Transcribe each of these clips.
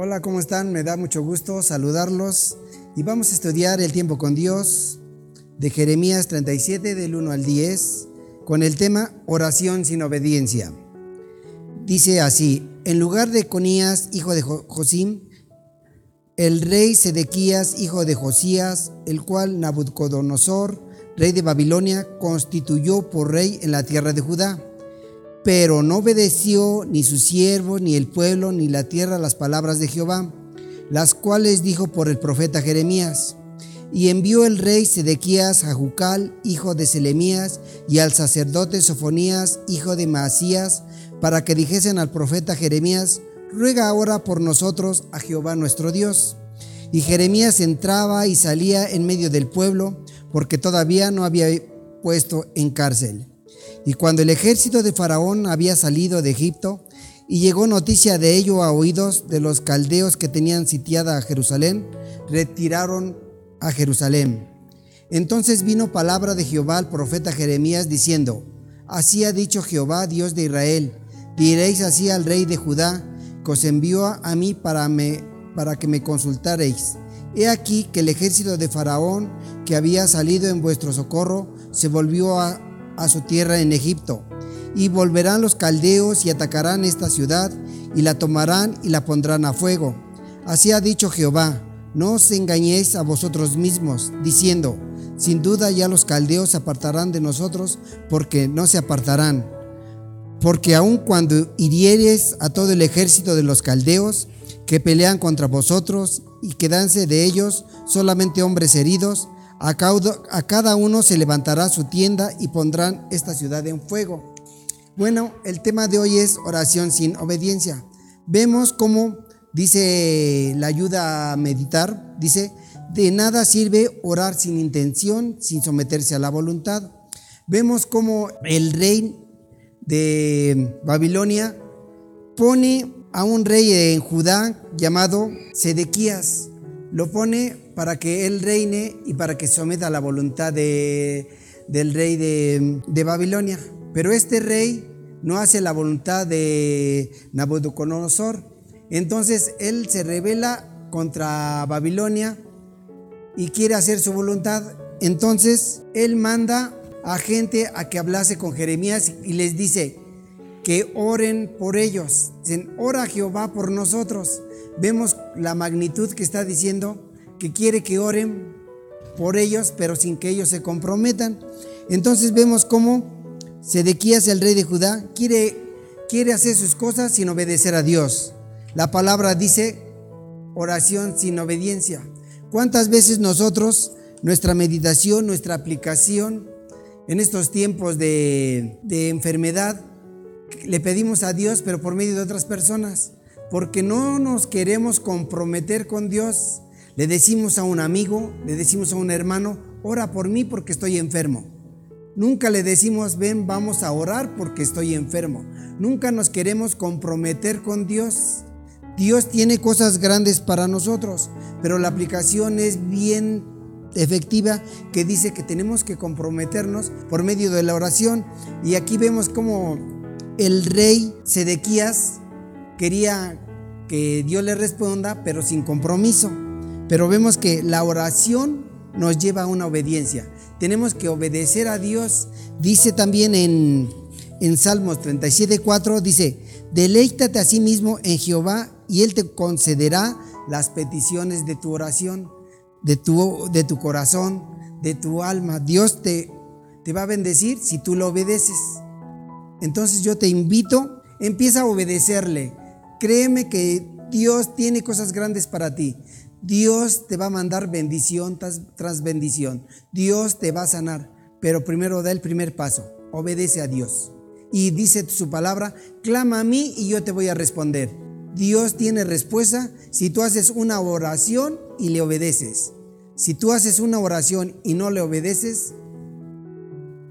Hola, ¿cómo están? Me da mucho gusto saludarlos y vamos a estudiar el tiempo con Dios de Jeremías 37 del 1 al 10 con el tema oración sin obediencia. Dice así, en lugar de Conías, hijo de Josim, el rey Sedequías, hijo de Josías, el cual Nabucodonosor, rey de Babilonia, constituyó por rey en la tierra de Judá pero no obedeció ni su siervo, ni el pueblo, ni la tierra las palabras de Jehová, las cuales dijo por el profeta Jeremías. Y envió el rey Sedequías a Jucal, hijo de Selemías, y al sacerdote Sofonías, hijo de Maasías, para que dijesen al profeta Jeremías, ruega ahora por nosotros a Jehová nuestro Dios. Y Jeremías entraba y salía en medio del pueblo, porque todavía no había puesto en cárcel. Y cuando el ejército de Faraón había salido de Egipto, y llegó noticia de ello a oídos de los caldeos que tenían sitiada a Jerusalén, retiraron a Jerusalén. Entonces vino palabra de Jehová al profeta Jeremías diciendo, Así ha dicho Jehová, Dios de Israel, diréis así al rey de Judá, que os envió a mí para, para que me consultareis. He aquí que el ejército de Faraón que había salido en vuestro socorro se volvió a, a su tierra en Egipto. Y volverán los caldeos y atacarán esta ciudad y la tomarán y la pondrán a fuego. Así ha dicho Jehová, no os engañéis a vosotros mismos, diciendo, sin duda ya los caldeos se apartarán de nosotros, porque no se apartarán. Porque aun cuando hirieres a todo el ejército de los caldeos que pelean contra vosotros y quedanse de ellos solamente hombres heridos, a cada uno se levantará su tienda y pondrán esta ciudad en fuego. Bueno, el tema de hoy es oración sin obediencia. Vemos cómo dice la ayuda a meditar, dice, de nada sirve orar sin intención, sin someterse a la voluntad. Vemos cómo el rey de Babilonia pone a un rey en Judá llamado Sedequías. Lo pone para que él reine y para que someta la voluntad de, del rey de, de Babilonia. Pero este rey no hace la voluntad de Nabucodonosor. Entonces él se revela contra Babilonia y quiere hacer su voluntad. Entonces él manda a gente a que hablase con Jeremías y les dice que oren por ellos. Dicen, ora Jehová por nosotros. Vemos la magnitud que está diciendo que quiere que oren por ellos, pero sin que ellos se comprometan. Entonces vemos cómo Sedequías, el rey de Judá, quiere, quiere hacer sus cosas sin obedecer a Dios. La palabra dice oración sin obediencia. ¿Cuántas veces nosotros, nuestra meditación, nuestra aplicación en estos tiempos de, de enfermedad, le pedimos a Dios, pero por medio de otras personas? Porque no nos queremos comprometer con Dios le decimos a un amigo, le decimos a un hermano, ora por mí porque estoy enfermo. Nunca le decimos, ven, vamos a orar porque estoy enfermo. Nunca nos queremos comprometer con Dios. Dios tiene cosas grandes para nosotros, pero la aplicación es bien efectiva que dice que tenemos que comprometernos por medio de la oración. Y aquí vemos como el rey Sedequías quería que Dios le responda, pero sin compromiso. Pero vemos que la oración nos lleva a una obediencia. Tenemos que obedecer a Dios. Dice también en, en Salmos 37.4, dice, deleítate a sí mismo en Jehová y Él te concederá las peticiones de tu oración, de tu, de tu corazón, de tu alma. Dios te, te va a bendecir si tú lo obedeces. Entonces yo te invito, empieza a obedecerle. Créeme que Dios tiene cosas grandes para ti. Dios te va a mandar bendición tras, bendición. Dios te va a sanar. Pero primero da el primer paso. Obedece a Dios. Y dice su palabra, clama a mí y yo te voy a responder. Dios tiene respuesta si tú haces una oración y le obedeces. Si tú haces una oración y no le obedeces,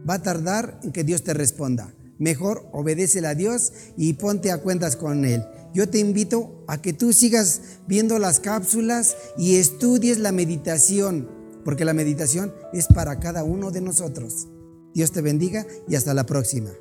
va a tardar en que Dios te responda. Mejor obedécele a Dios y ponte a cuentas con Él. Yo te invito a que tú sigas viendo las cápsulas y estudies la meditación, porque la meditación es para cada uno de nosotros. Dios te bendiga y hasta la próxima.